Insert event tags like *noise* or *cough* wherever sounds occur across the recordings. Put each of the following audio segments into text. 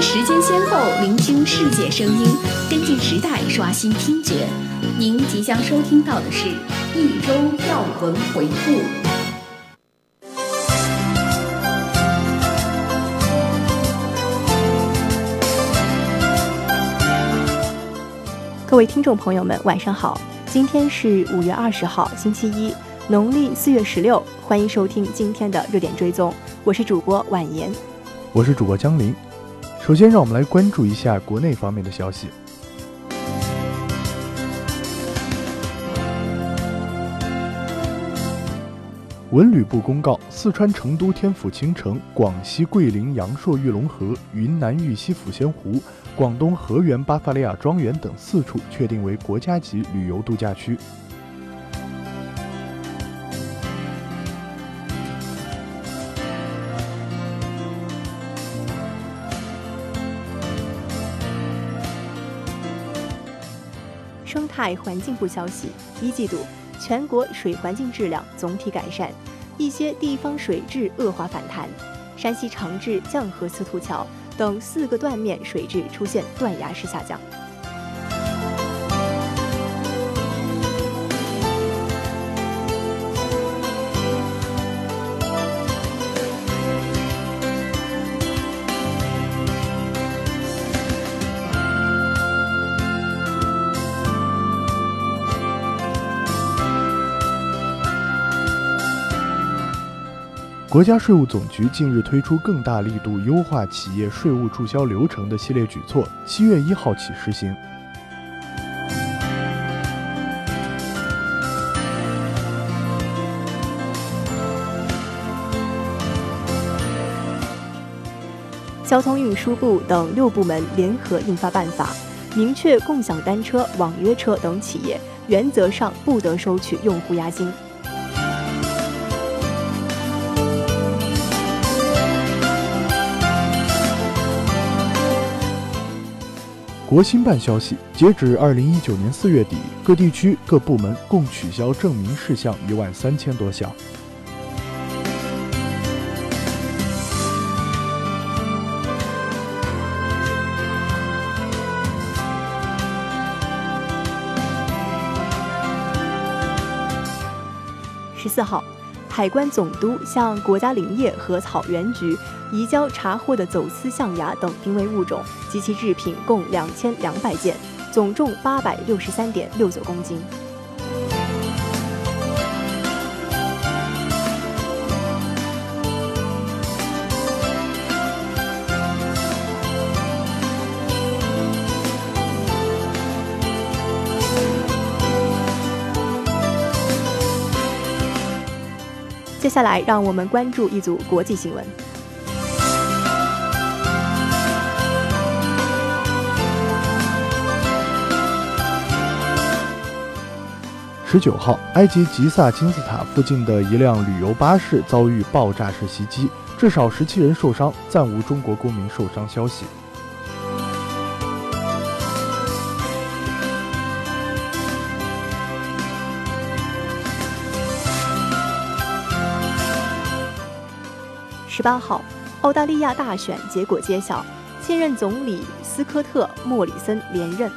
约时间先后，聆听世界声音，跟进时代，刷新听觉。您即将收听到的是一周要闻回顾。各位听众朋友们，晚上好！今天是五月二十号，星期一，农历四月十六。欢迎收听今天的热点追踪，我是主播婉言，我是主播江林。首先，让我们来关注一下国内方面的消息。文旅部公告：四川成都天府青城、广西桂林阳朔玉龙河、云南玉溪抚仙湖、广东河源巴伐利亚庄园等四处确定为国家级旅游度假区。生态环境部消息：一季度，全国水环境质量总体改善，一些地方水质恶化反弹。山西长治绛河司徒桥等四个断面水质出现断崖式下降。国家税务总局近日推出更大力度优化企业税务注销流程的系列举措，七月一号起实行。交通运输部等六部门联合印发办法，明确共享单车、网约车等企业原则上不得收取用户押金。国新办消息，截止二零一九年四月底，各地区各部门共取消证明事项一万三千多项。十四号。海关总督向国家林业和草原局移交查获的走私象牙等濒危物种及其制品共两千两百件，总重八百六十三点六九公斤。接下来，让我们关注一组国际新闻。十九号，埃及吉萨金字塔附近的一辆旅游巴士遭遇爆炸式袭击，至少十七人受伤，暂无中国公民受伤消息。十八号，澳大利亚大选结果揭晓，现任总理斯科特·莫里森连任。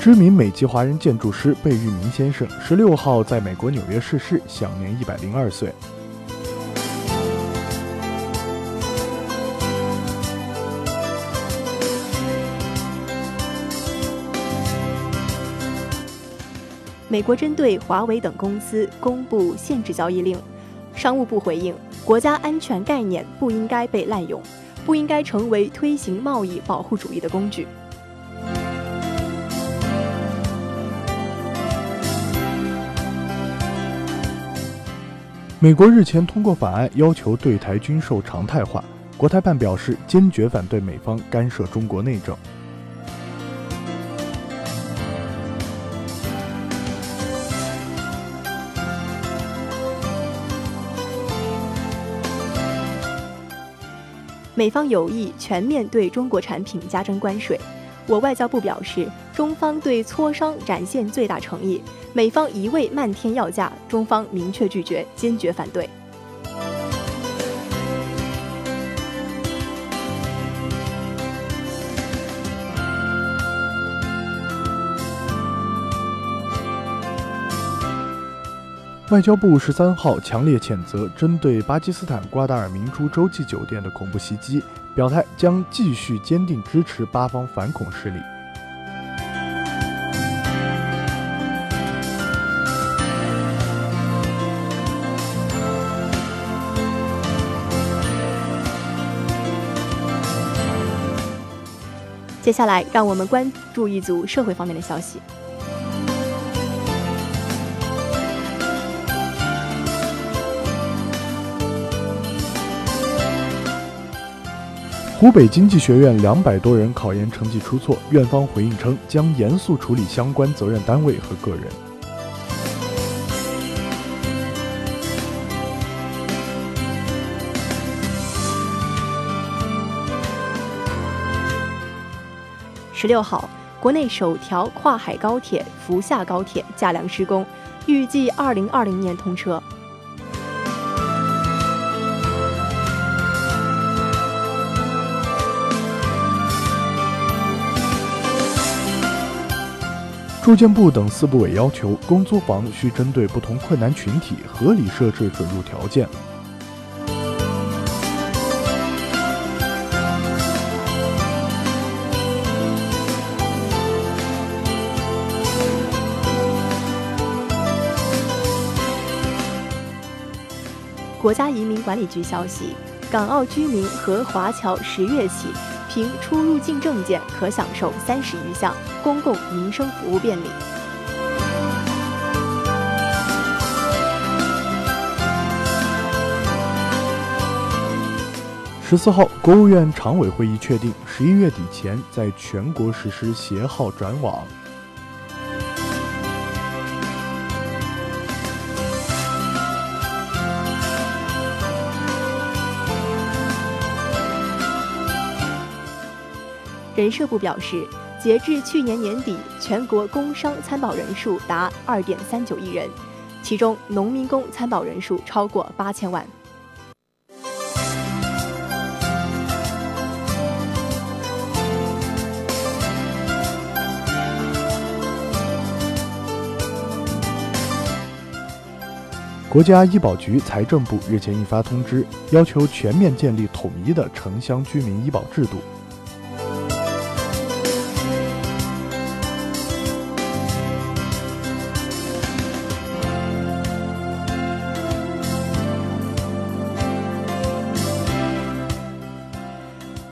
知名美籍华人建筑师贝聿铭先生十六号在美国纽约逝世，享年一百零二岁。美国针对华为等公司公布限制交易令，商务部回应：国家安全概念不应该被滥用，不应该成为推行贸易保护主义的工具。美国日前通过法案，要求对台军售常态化。国台办表示，坚决反对美方干涉中国内政。美方有意全面对中国产品加征关税。我外交部表示，中方对磋商展现最大诚意。美方一味漫天要价，中方明确拒绝，坚决反对。外交部十三号强烈谴责针对巴基斯坦瓜达尔明珠洲际酒店的恐怖袭击，表态将继续坚定支持巴方反恐势力。接下来，让我们关注一组社会方面的消息。湖北经济学院两百多人考研成绩出错，院方回应称将严肃处理相关责任单位和个人。十六号，国内首条跨海高铁福厦高铁架梁施工，预计二零二零年通车。住建部等四部委要求，公租房需针对不同困难群体合理设置准入条件。国家移民管理局消息，港澳居民和华侨十月起。凭出入境证件可享受三十余项公共民生服务便利。十四号，国务院常委会议确定，十一月底前在全国实施携号转网。人社部表示，截至去年年底，全国工商参保人数达二点三九亿人，其中农民工参保人数超过八千万。国家医保局、财政部日前印发通知，要求全面建立统一的城乡居民医保制度。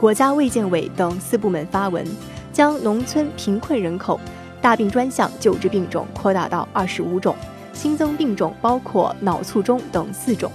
国家卫健委等四部门发文，将农村贫困人口大病专项救治病种扩大到二十五种，新增病种包括脑卒中等四种。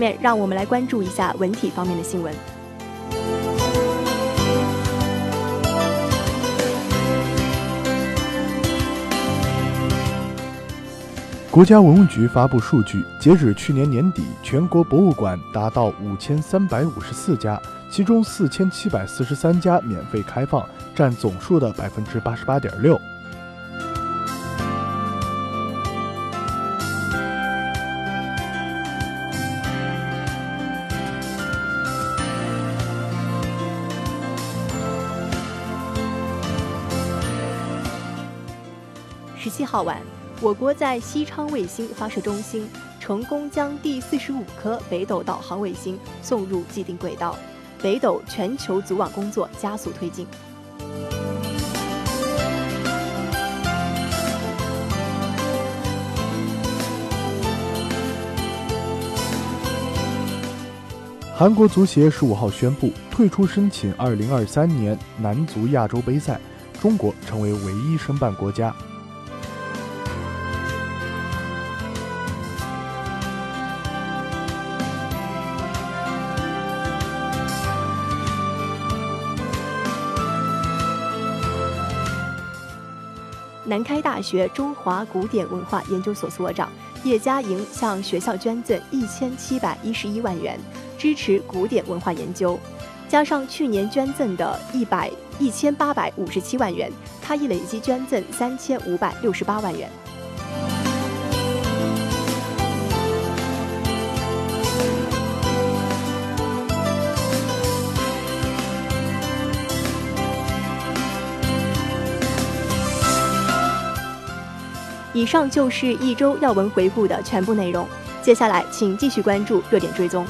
面让我们来关注一下文体方面的新闻。国家文物局发布数据，截止去年年底，全国博物馆达到五千三百五十四家，其中四千七百四十三家免费开放，占总数的百分之八十八点六。十七号晚，我国在西昌卫星发射中心成功将第四十五颗北斗导航卫星送入既定轨道，北斗全球组网工作加速推进。韩国足协十五号宣布退出申请二零二三年男足亚洲杯赛。中国成为唯一申办国家。南开大学中华古典文化研究所所长叶嘉莹向学校捐赠一千七百一十一万元，支持古典文化研究。加上去年捐赠的一百一千八百五十七万元，他已累计捐赠三千五百六十八万元。以上就是一周要闻回顾的全部内容。接下来，请继续关注热点追踪。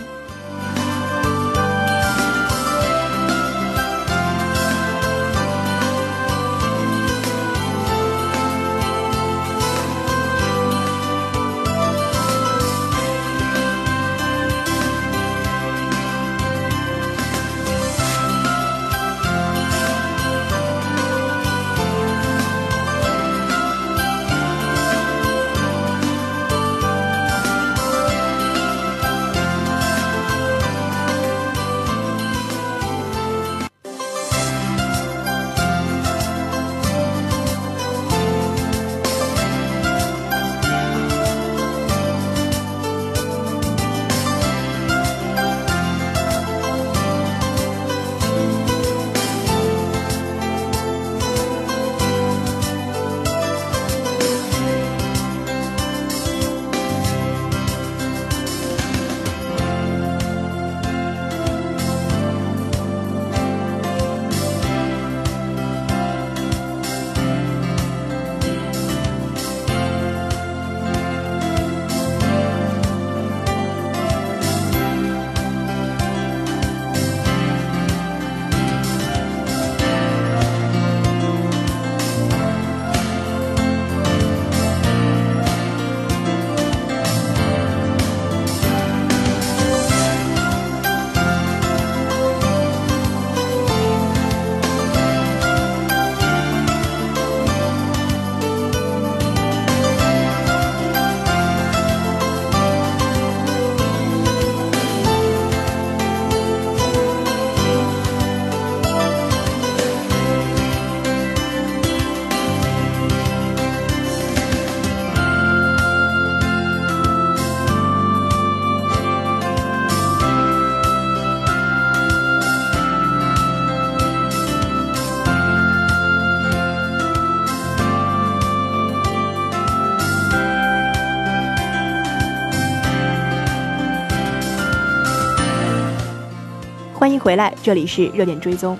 回来，这里是热点追踪。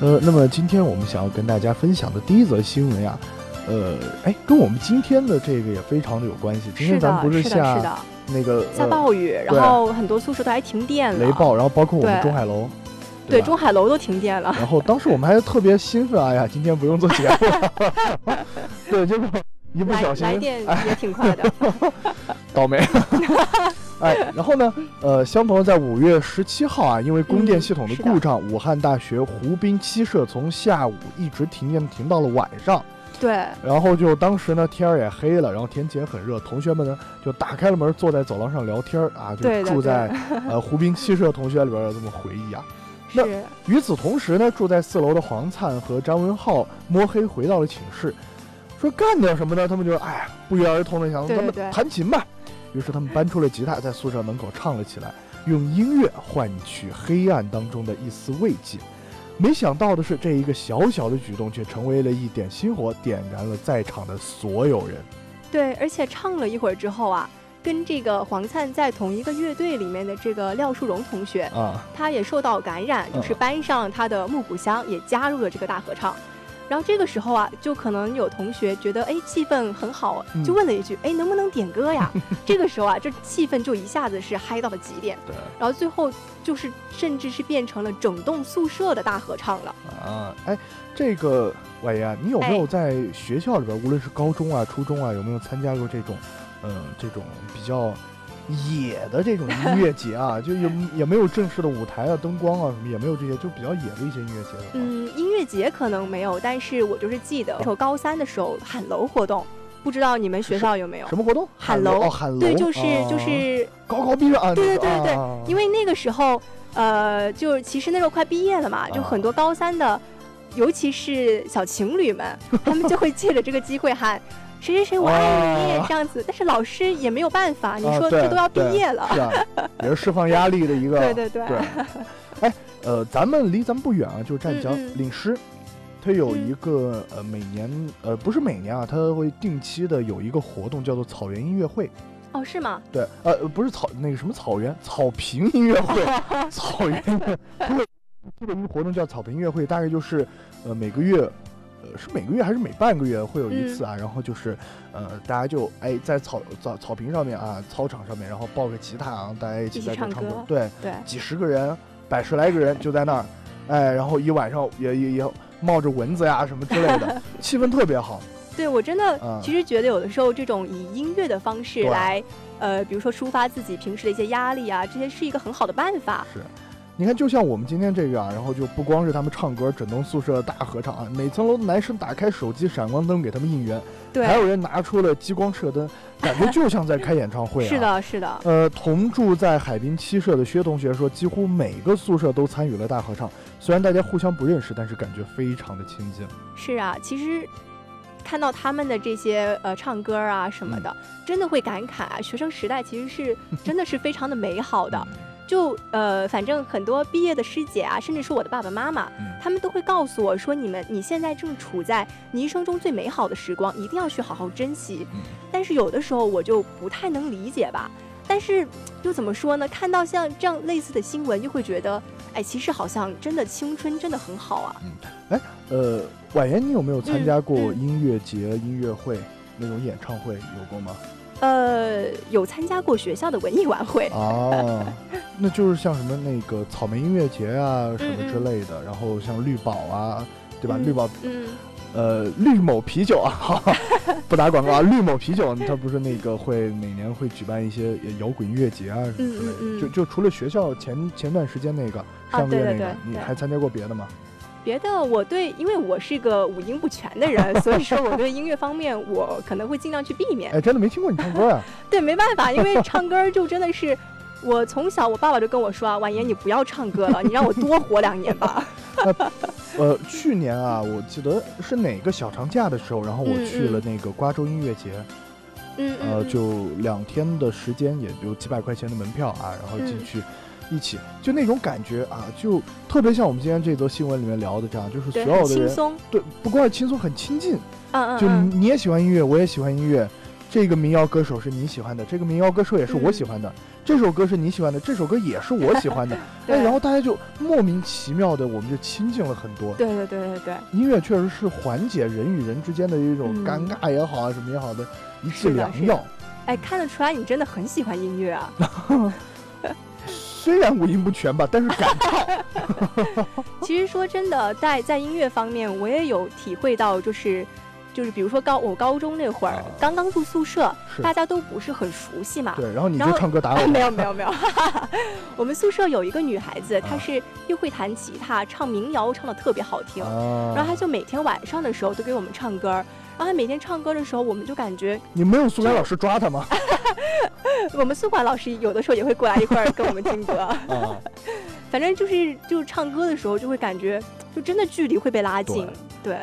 呃，那么今天我们想要跟大家分享的第一则新闻呀，呃，哎，跟我们今天的这个也非常的有关系。今天咱们不是下那个下暴雨，然后很多宿舍都还停电了，雷暴，然后包括我们中海楼，对中海楼都停电了。然后当时我们还特别兴奋，哎呀，今天不用做节目。*laughs* 对，结果。一不小心，来电也挺快的，*laughs* 倒霉。*laughs* 哎，然后呢？呃，相同在五月十七号啊，因为供电系统的故障，武汉大学湖滨七舍从下午一直停电，停到了晚上。对。然后就当时呢，天儿也黑了，然后天气也很热，同学们呢就打开了门，坐在走廊上聊天啊，就住在呃 *laughs* 湖滨七舍同学里边有这么回忆啊。那与此同时呢，住在四楼的黄灿和张文浩摸黑回到了寝室。说干点什么呢？他们就哎呀，不约而同的想咱们弹琴吧。于是他们搬出了吉他，在宿舍门口唱了起来，用音乐换取黑暗当中的一丝慰藉。没想到的是，这一个小小的举动却成为了一点星火，点燃了在场的所有人。对，而且唱了一会儿之后啊，跟这个黄灿在同一个乐队里面的这个廖树荣同学啊，他也受到感染，就是搬上他的木鼓箱，也加入了这个大合唱。然后这个时候啊，就可能有同学觉得，哎，气氛很好，就问了一句，哎，能不能点歌呀？*laughs* 这个时候啊，这气氛就一下子是嗨到了极点。对。然后最后就是，甚至是变成了整栋宿舍的大合唱了。啊，哎，这个婉言，你有没有在学校里边，无论是高中啊、初中啊，有没有参加过这种，嗯，这种比较野的这种音乐节啊，*laughs* 就也也没有正式的舞台啊、灯光啊什么，也没有这些，就比较野的一些音乐节的。嗯，音乐节可能没有，但是我就是记得，我高三的时候喊楼活动，不知道你们学校有没有？什么活动？喊楼哦，喊楼。对，就是啊就是，高考毕业啊。对对对那个对啊因为那个时候，呃，就其实那时候快毕业了嘛，就啊很多高三的，尤其是小情侣们，*laughs* 他们就会借着这个机会喊。谁谁谁，我爱你，啊这样子，但是老师也没有办法。你说这都要毕业了，是啊，也是释放压力的一个。*laughs* 对对对对。哎，呃，咱们离咱们不远啊，就是湛江领师，他有一个呃每年呃不是每年啊，他会定期的有一个活动叫做草原音乐会。哦，是吗？对，呃不是草那个什么草原草坪音乐会，*laughs* 草原它有这个一个活动叫草坪音乐会，大概就是呃每个月。呃，是每个月还是每半个月会有一次啊？然后就是，呃，大家就哎在草草草坪上面啊，操场上面，然后抱个吉他啊，大家一起在这唱唱歌对，对，几十个人，百十来个人就在那儿，哎，然后一晚上也也也冒着蚊子呀什么之类的，*laughs* 气氛特别好。对我真的嗯其实觉得有的时候这种以音乐的方式对来，呃，比如说抒发自己平时的一些压力啊，这些是一个很好的办法。是，你看，就像我们今天这个啊，然后就不光是他们唱歌，整栋宿舍大合唱啊，每层楼的男生打开手机闪光灯给他们应援，对，还有人拿出了激光射灯，感觉就像在开演唱会啊。*laughs* 是。的，是的，呃，同住在海滨七舍的薛同学说，几乎每个宿舍都参与了大合唱，虽然大家互相不认识，但是感觉非常的亲近。是啊。其实看到他们的这些呃唱歌啊什么的，嗯真的会感慨啊，学生时代其实是真的是非常的美好的。嗯就呃，反正很多毕业的师姐啊，甚至是我的爸爸妈妈，嗯他们都会告诉我说，你们你现在正处在你一生中最美好的时光，一定要去好好珍惜。嗯但是有的时候我就不太能理解吧。但是又怎么说呢？看到像这样类似的新闻，又会觉得，哎，其实好像真的青春真的很好啊。嗯，哎呃，婉言，你有没有参加过音乐节、音乐会那种演唱会？有过吗？呃，有参加过学校的文艺晚会，哦，*laughs* 那就是像什么那个草莓音乐节啊什么之嗯类的，然后像绿宝啊，对吧？嗯绿宝，嗯，呃，绿某啤酒啊，*laughs* 不打广告啊，绿某啤酒，它不是那个会每年会举办一些摇滚音乐节啊什么之类的，就就除了学校前前段时间那个上个月那个，对对你还参加过别的吗？别的我对，因为我是个五音不全的人，所以说我对音乐方面我可能会尽量去避免。哎，真的没听过你唱歌啊？*laughs* 对，没办法，因为唱歌就真的是。我从小，我爸爸就跟我说啊，婉言，你不要唱歌了，你让我多活两年吧。呃，去年啊，我记得是哪个小长假的时候，然后我嗯去了嗯那个瓜州音乐节，嗯嗯，呃，嗯就两天的时间，也就几百块钱的门票啊，然后进嗯去一起，就那种感觉啊，就特别像我们今天这则新闻里面聊的这样，就是所有的人轻松。对，不光是轻松，很亲近，就嗯嗯就，你也喜欢音乐，我也喜欢音乐。这个民谣歌手是你喜欢的，这个民谣歌手也是我嗯喜欢的，这首歌是你喜欢的，这首歌也是我喜欢的，*laughs* 哎，然后大家就莫名其妙的，我们就亲近了很多。对对对对对，音乐确实是缓解人与人之间的一种嗯尴尬也好啊，什么也好的一剂良药。哎，看得出来你真的很喜欢音乐啊。*laughs* 虽然五音不全吧，但是敢唱。*laughs* *laughs* 其实说真的，在在音乐方面，我也有体会到，就是就是比如说高我高中那会儿啊。刚刚住宿舍，大家都不是很熟悉嘛。对，然后你就唱歌打哎，*laughs* 我。没有没有没有，我们宿舍有一个女孩子，她啊是又会弹吉他，唱民谣唱的特别好听，啊，然后她就每天晚上的时候都给我们唱歌，然后他每天唱歌的时候，我们就感觉你没有宿管老师抓他吗？*laughs* 我们宿管老师有的时候也会过来一块儿跟我们听歌，啊，反正就是就唱歌的时候就会感觉就真的距离会被拉近，对，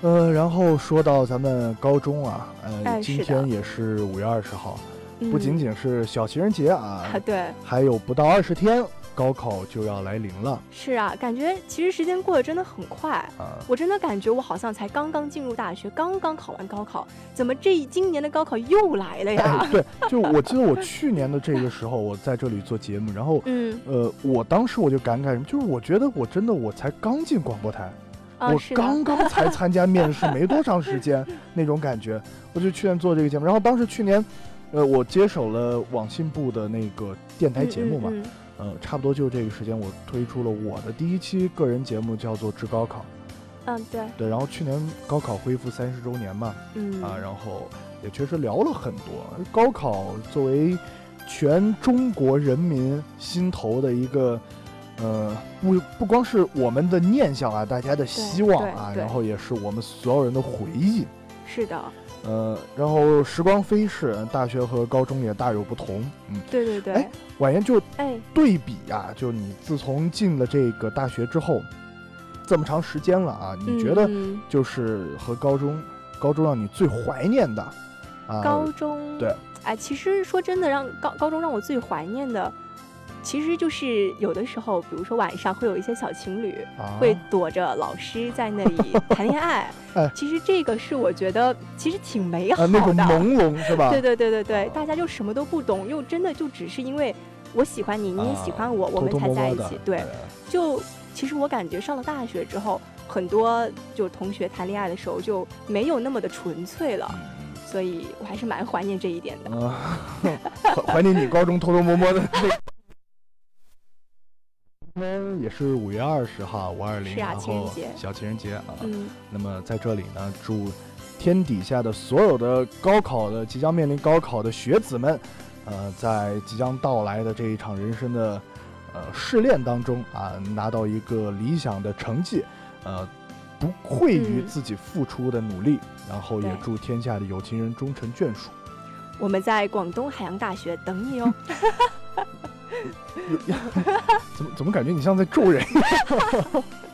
呃，然后说到咱们高中啊，呃，今天也是五月二十号，嗯。不仅仅是小情人节啊啊，对，还有不到二十天，高考就要来临了是啊，感觉其实时间过得真的很快。啊。我真的感觉我好像才刚刚进入大学，刚刚考完高考，怎么这今年的高考又来了呀？哎，对，就我记得我去年的这个时候，我在这里做节目，然后 *laughs* 嗯，呃，我当时我就感慨什么，就是我觉得我真的我才刚进广播台，啊，我，刚刚才参加面试，没多长时间那种感觉，*laughs* 我就去年做这个节目，然后当时去年，呃，我接手了网信部的那个电台节目嘛，嗯嗯呃，差不多就是这个时间，我推出了我的第一期个人节目，叫做《致高考》。嗯，嗯对，对，然后去年高考恢复三十周年嘛，嗯啊，然后也确实聊了很多。高考作为全中国人民心头的一个，呃，不不光是我们的念想啊，大家的希望啊，然后也是我们所有人的回忆。是的。呃，然后时光飞逝，大学和高中也大有不同。嗯，对对对。哎，婉言就哎对比呀，就你自从进了这个大学之后，这么长时间了啊，你觉得就是和高中，高中让你最怀念的啊？高中对，哎，其实说真的，让高高中让我最怀念的。其实就是有的时候，比如说晚上会有一些小情侣会躲着老师在那里谈恋爱。*laughs* 其实这个是我觉得其实挺美好的，那种朦胧 *laughs* 是吧？对对对对对，大家就什么都不懂，又真的就只是因为我喜欢你，你也喜欢我，我们才在一起。对，就其实我感觉上了大学之后，很多就同学谈恋爱的时候就没有那么的纯粹了，所以我还是蛮怀念这一点的。*laughs* 怀念你高中偷偷摸摸的。也是五月二十号，五二零，然后小情人节啊。嗯。那么在这里呢，祝天底下的所有的高考的即将面临高考的学子们，呃，在即将到来的这一场人生的呃试炼当中啊，拿到一个理想的成绩，呃，不愧于自己付出的努力。然后也祝天下的有情人终成眷属。我们在广东海洋大学等你哦。*laughs* *laughs* 怎么怎么感觉你像在咒人？*laughs*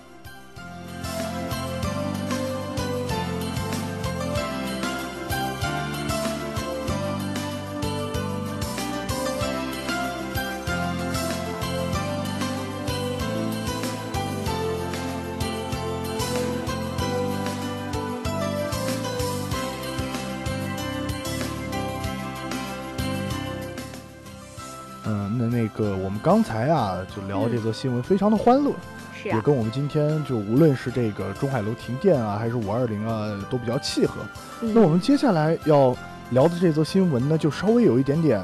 个，我们刚才啊，就聊这则新闻，非常的欢乐，是也跟我们今天就无论是这个中海楼停电啊，还是五二零啊，都比较契合。那我们接下来要聊的这则新闻呢，就稍微有一点点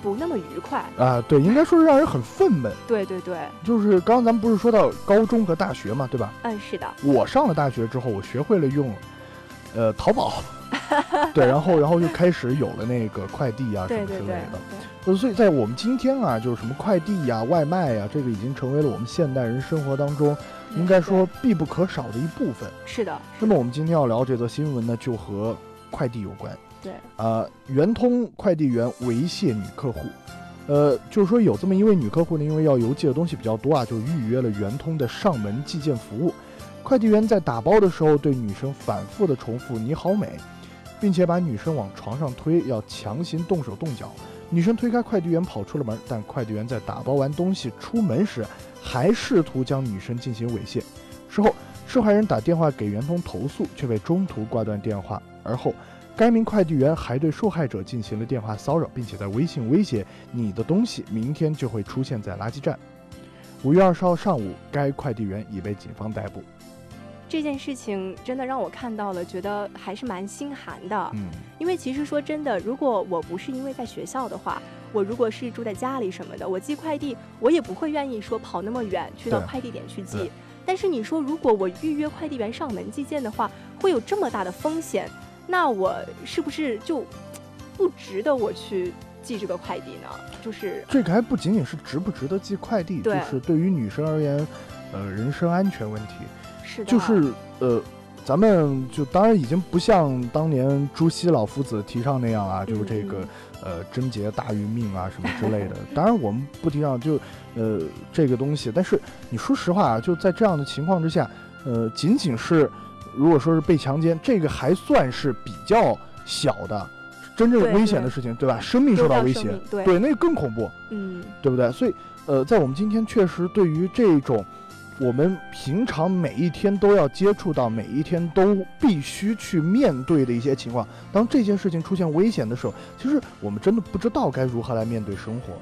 不那么愉快啊。对，应该说是让人很愤懑。对对对，就是刚刚咱们不是说到高中和大学嘛，对吧？嗯，是的。我上了大学之后，我学会了用，呃，淘宝。*laughs* 对，然后然后就开始有了那个快递啊什么之类的。所以，在我们今天啊，就是什么快递呀、外卖呀，这个已经成为了我们现代人生活当中，应该说必不可少的一部分。是的。那么，我们今天要聊这则新闻呢，就和快递有关。对。呃，圆通快递员猥亵女客户。呃，就是说有这么一位女客户呢，因为要邮寄的东西比较多啊，就预约了圆通的上门寄件服务。快递员在打包的时候，对女生反复的重复“你好美”，并且把女生往床上推，要强行动手动脚。女生推开快递员跑出了门，但快递员在打包完东西出门时，还试图将女生进行猥亵。事后，受害人打电话给圆通投诉，却被中途挂断电话。而后，该名快递员还对受害者进行了电话骚扰，并且在微信威胁：“你的东西明天就会出现在垃圾站。”五月二十号上午，该快递员已被警方逮捕。这件事情真的让我看到了，觉得还是蛮心寒的。嗯，因为其实说真的，如果我不是因为在学校的话，我如果是住在家里什么的，我寄快递，我也不会愿意说跑那么远去到快递点去寄。但是你说，如果我预约快递员上门寄件的话，会有这么大的风险，那我是不是就不值得我去寄这个快递呢？就是这个还不仅仅是值不值得寄快递，就是对于女生而言，呃，人身安全问题。就是呃，咱们就当然已经不像当年朱熹老夫子提倡那样啊，就是这个呃贞洁大于命啊什么之类的。*laughs* 当然我们不提倡就呃这个东西，但是你说实话啊，就在这样的情况之下，呃，仅仅是如果说是被强奸，这个还算是比较小的，真正危险的事情，对吧？生命受到威胁，对，那个更恐怖，嗯，对不对？所以呃，在我们今天确实对于这种。我们平常每一天都要接触到，每一天都必须去面对的一些情况。当这件事情出现危险的时候，其实我们真的不知道该如何来面对生活。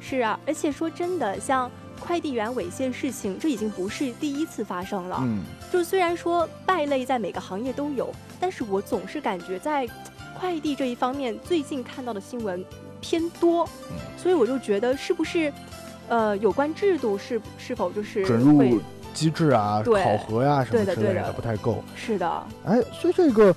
是啊，而且说真的，像快递员猥亵事情，这已经不是第一次发生了。嗯，就虽然说败类在每个行业都有，但是我总是感觉在快递这一方面，最近看到的新闻偏多。嗯，所以我就觉得是不是？呃，有关制度是是否就是准入机制啊、考核呀什么之类的不太够。是的。哎，所以这个，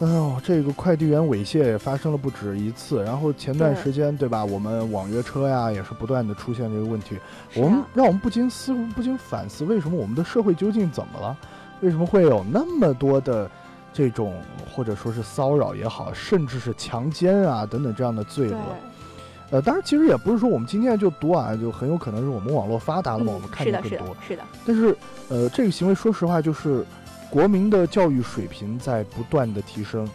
哎呦，这个快递员猥亵也发生了不止一次。然后前段时间，对吧？我们网约车呀，也是不断的出现这个问题。我们让我们不禁思不禁反思，为什么我们的社会究竟怎么了？为什么会有那么多的这种或者说是骚扰也好，甚至是强奸啊等等这样的罪恶？呃，当然，其实也不是说我们今天就读啊，就很有可能是我们网络发达了嘛，我们看见更多。是的，但是，呃，这个行为，说实话，就是国民的教育水平在不断的提升，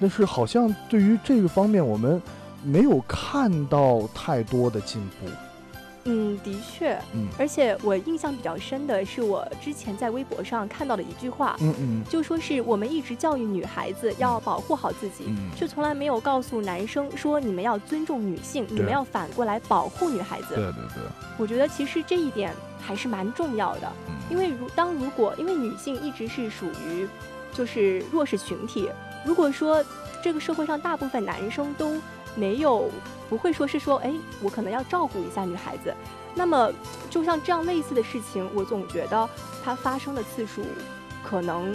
但是好像对于这个方面，我们没有看到太多的进步。嗯，的确，嗯，而且我印象比较深的是，我之前在微博上看到的一句话，嗯嗯，就说是我们一直教育女孩子要保护好自己，嗯，却从来没有告诉男生说你们要尊重女性，你们要反过来保护女孩子。对对对，我觉得其实这一点还是蛮重要的，因为如当如果因为女性一直是属于就是弱势群体，如果说这个社会上大部分男生都没有。不会说是说，哎，我可能要照顾一下女孩子。那么，就像这样类似的事情，我总觉得它发生的次数可能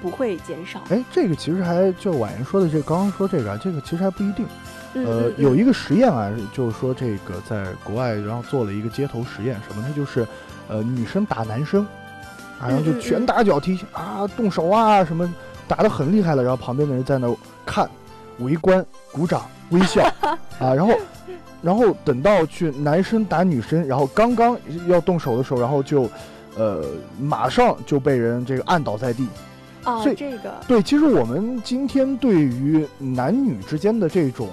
不会减少。哎，这个其实还就婉言说的这刚刚说这个，这个其实还不一定。呃，有一个实验啊，就是说这个在国外，然后做了一个街头实验，什么呢？就是呃，女生打男生，然后就拳打脚踢啊，动手啊，什么打得很厉害了，然后旁边的人在那看。围观、鼓掌、微笑，*laughs* 啊，然后，然后等到去男生打女生，然后刚刚要动手的时候，然后就，呃，马上就被人这个按倒在地。哦，所以这个对，其实我们今天对于男女之间的这种，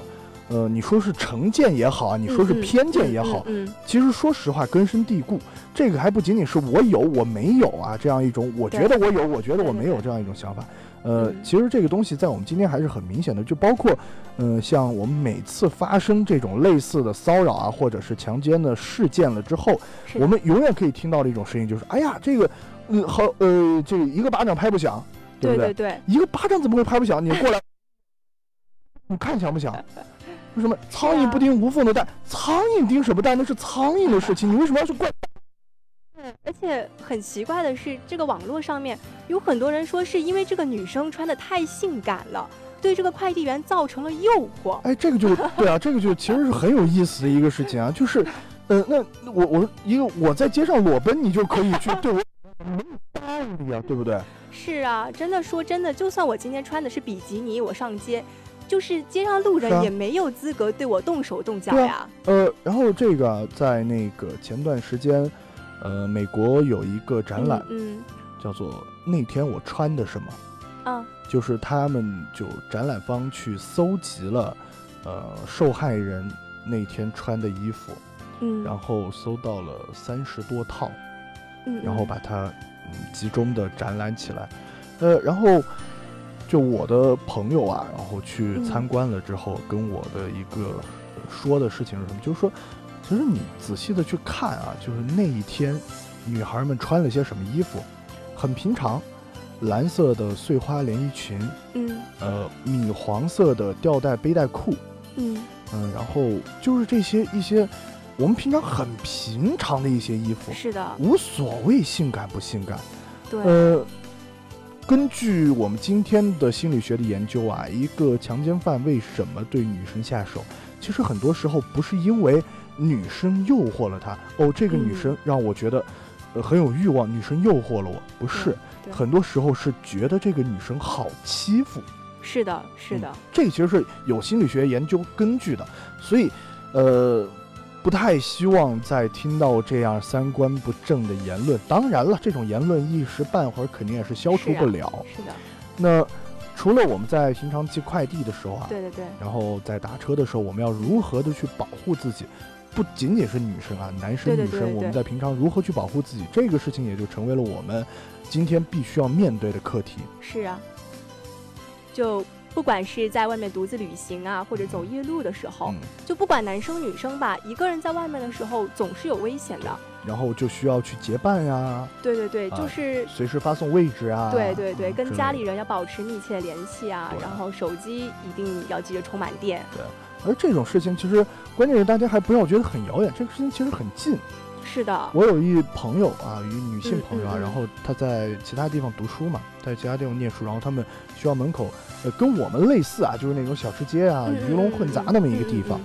呃，你说是成见也好啊，你说是偏见也好，嗯，其实说实话根深蒂固。这个还不仅仅是我有我没有啊这样一种，我觉得我有，我觉得我没有这样一种想法。呃，其实这个东西在我们今天还是很明显的，就包括，呃，像我们每次发生这种类似的骚扰啊，或者是强奸的事件了之后，我们永远可以听到的一种声音就是，哎呀，这个，呃，好，呃，这一个巴掌拍不响，对不对？对对，一个巴掌怎么会拍不响？你过来，*laughs* 你看响不响？*laughs* 为什么苍蝇不叮无缝的蛋？苍蝇叮什么蛋？那是苍蝇的事情，你为什么要去怪？而且很奇怪的是，这个网络上面有很多人说，是因为这个女生穿的太性感了，对这个快递员造成了诱惑。哎，这个就 *laughs* 对啊，这个就其实是很有意思的一个事情啊，就是，呃，那我我一个我在街上裸奔，你就可以去对我没有道理啊，对不对？*laughs* 是啊，真的说真的，就算我今天穿的是比基尼，我上街，就是街上路人也没有资格对我动手动脚呀。呃，然后这个在那个前段时间。呃，美国有一个展览，嗯，叫做那天我穿的什么，啊，就是他们就展览方去搜集了，呃，受害人那天穿的衣服，嗯，然后搜到了三十多套，嗯，然后把它嗯集中的展览起来，呃，然后就我的朋友啊，然后去参观了之后，跟我的一个说的事情是什么，就是说。其实你仔细的去看啊，就是那一天，女孩们穿了些什么衣服，很平常，蓝色的碎花连衣裙，嗯，呃，米黄色的吊带背带裤，嗯嗯，然后就是这些一些我们平常很平常的一些衣服，是的，无所谓性感不性感，对，呃，根据我们今天的心理学的研究啊，一个强奸犯为什么对女生下手，其实很多时候不是因为。女生诱惑了他哦，这个女生让我觉得，呃，很有欲望。女生诱惑了我，不是，很多时候是觉得这个女生好欺负。是的，是的，这其实是有心理学研究根据的。所以，呃，不太希望再听到这样三观不正的言论。当然了，这种言论一时半会儿肯定也是消除不了。是的。那除了我们在平常寄快递的时候啊，对对对，然后在打车的时候，我们要如何的去保护自己？不仅仅是女生啊，男生女生，我们在平常如何去保护自己，这个事情也就成为了我们今天必须要面对的课题。是啊，就不管是在外面独自旅行啊，或者走夜路的时候，就不管男生女生吧，一个人在外面的时候总是有危险的。然后就需要去结伴呀。对对对，就是随时发送位置啊。对对对，跟家里人要保持密切联系啊，然后手机一定要记得充满电。对。而这种事情其实关键是大家还不要觉得很遥远，这个事情其实很近。是的，我有一朋友啊，一女性朋友啊，嗯嗯嗯然后她在其他地方读书嘛，在其他地方念书，然后他们学校门口，呃，跟我们类似啊，就是那种小吃街啊，嗯鱼龙混杂那么一个地方。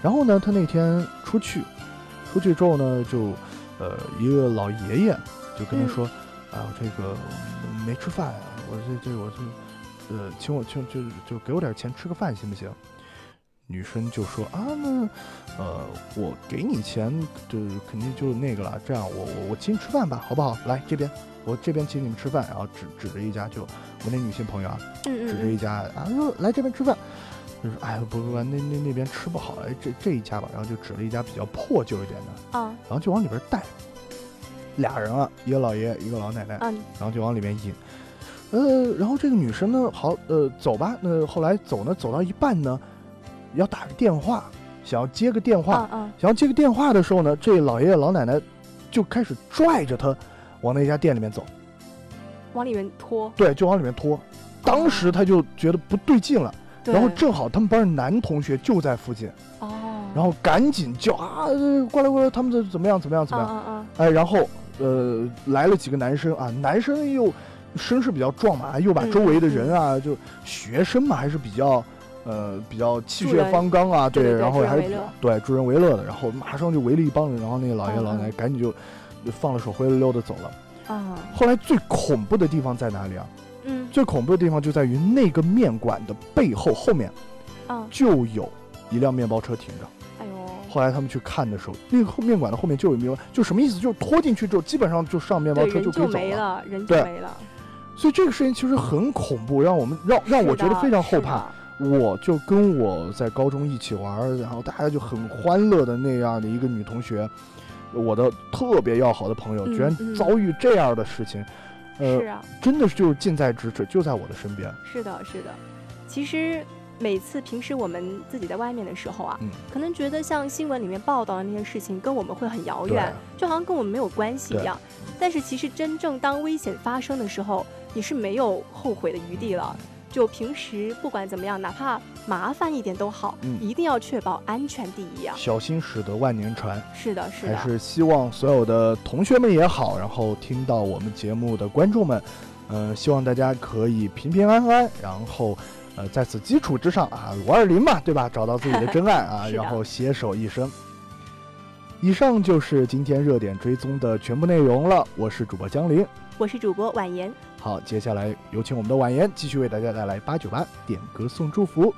然后呢，他那天出去，出去之后呢，就，呃，一个老爷爷就跟他说，啊，我这个嗯没吃饭啊，我这这我这，呃，请我请就就给我点钱吃个饭行不行？女生就说啊，那，呃，我给你钱，就是肯定就那个了。这样，我我我请你吃饭吧，好不好？来这边，我这边请你们吃饭。然后指指着一家，就我那女性朋友啊，嗯指着一家啊，说来这边吃饭。就说哎不不不，那那那边吃不好，哎这这一家吧。然后就指了一家比较破旧一点的，啊然后就往里边带。俩人啊，一个老爷，一个老奶奶，嗯然后就往里面引。呃，然后这个女生呢，好，呃，走吧。那后来走呢，走到一半呢，要打个电话，想要接个电话，想要接个电话的时候呢，这老爷爷老奶奶就开始拽着他往那家店里面走，往里面拖，对，就往里面拖。当时他就觉得不对劲了，对。然后正好他们班男同学就在附近，哦，然后赶紧叫啊，呃过来过来，他们这怎么样怎么样怎么样？哎，然后呃来了几个男生啊，男生又声势比较壮嘛，又把嗯周围的人啊，就学生嘛，还是比较呃比较气血方刚啊，对对对然后还是对助人为乐的，然后马上就围了一帮人，然后那个老爷嗯老奶奶嗯赶紧就就放了手，灰溜溜的走了。啊，后来最恐怖的地方在哪里啊？嗯最恐怖的地方就在于那个面馆的背后后面啊，就有一辆面包车停着。哎呦，后来他们去看的时候，那个后面馆的后面就有面包，就什么意思？就是拖进去之后，基本上就上面包车就可以走没了，人就对没了，所以这个事情其实很恐怖，让我们让让我觉得非常后怕。我就跟我在高中一起玩儿，然后大家就很欢乐的那样的一个女同学，我的特别要好的朋友，嗯居然嗯遭遇这样的事情，呃是，啊，真的是就是近在咫尺，就在我的身边。是的，是的。其实每次平时我们自己在外面的时候啊，嗯可能觉得像新闻里面报道的那些事情跟我们会很遥远，就好像跟我们没有关系一样。但是其实真正当危险发生的时候，你是没有后悔的余地了。就平时不管怎么样，哪怕麻烦一点都好，嗯一定要确保安全第一啊！小心驶得万年船。是的，是的，还是希望所有的同学们也好，然后听到我们节目的观众们，呃，希望大家可以平平安安，然后，呃，在此基础之上啊，五二零嘛，对吧？找到自己的真爱啊，*laughs* 然后携手一生。以上就是今天热点追踪的全部内容了，我是主播江林。我是主播婉言，好，接下来有请我们的婉言继续为大家带来八九八点歌送祝福。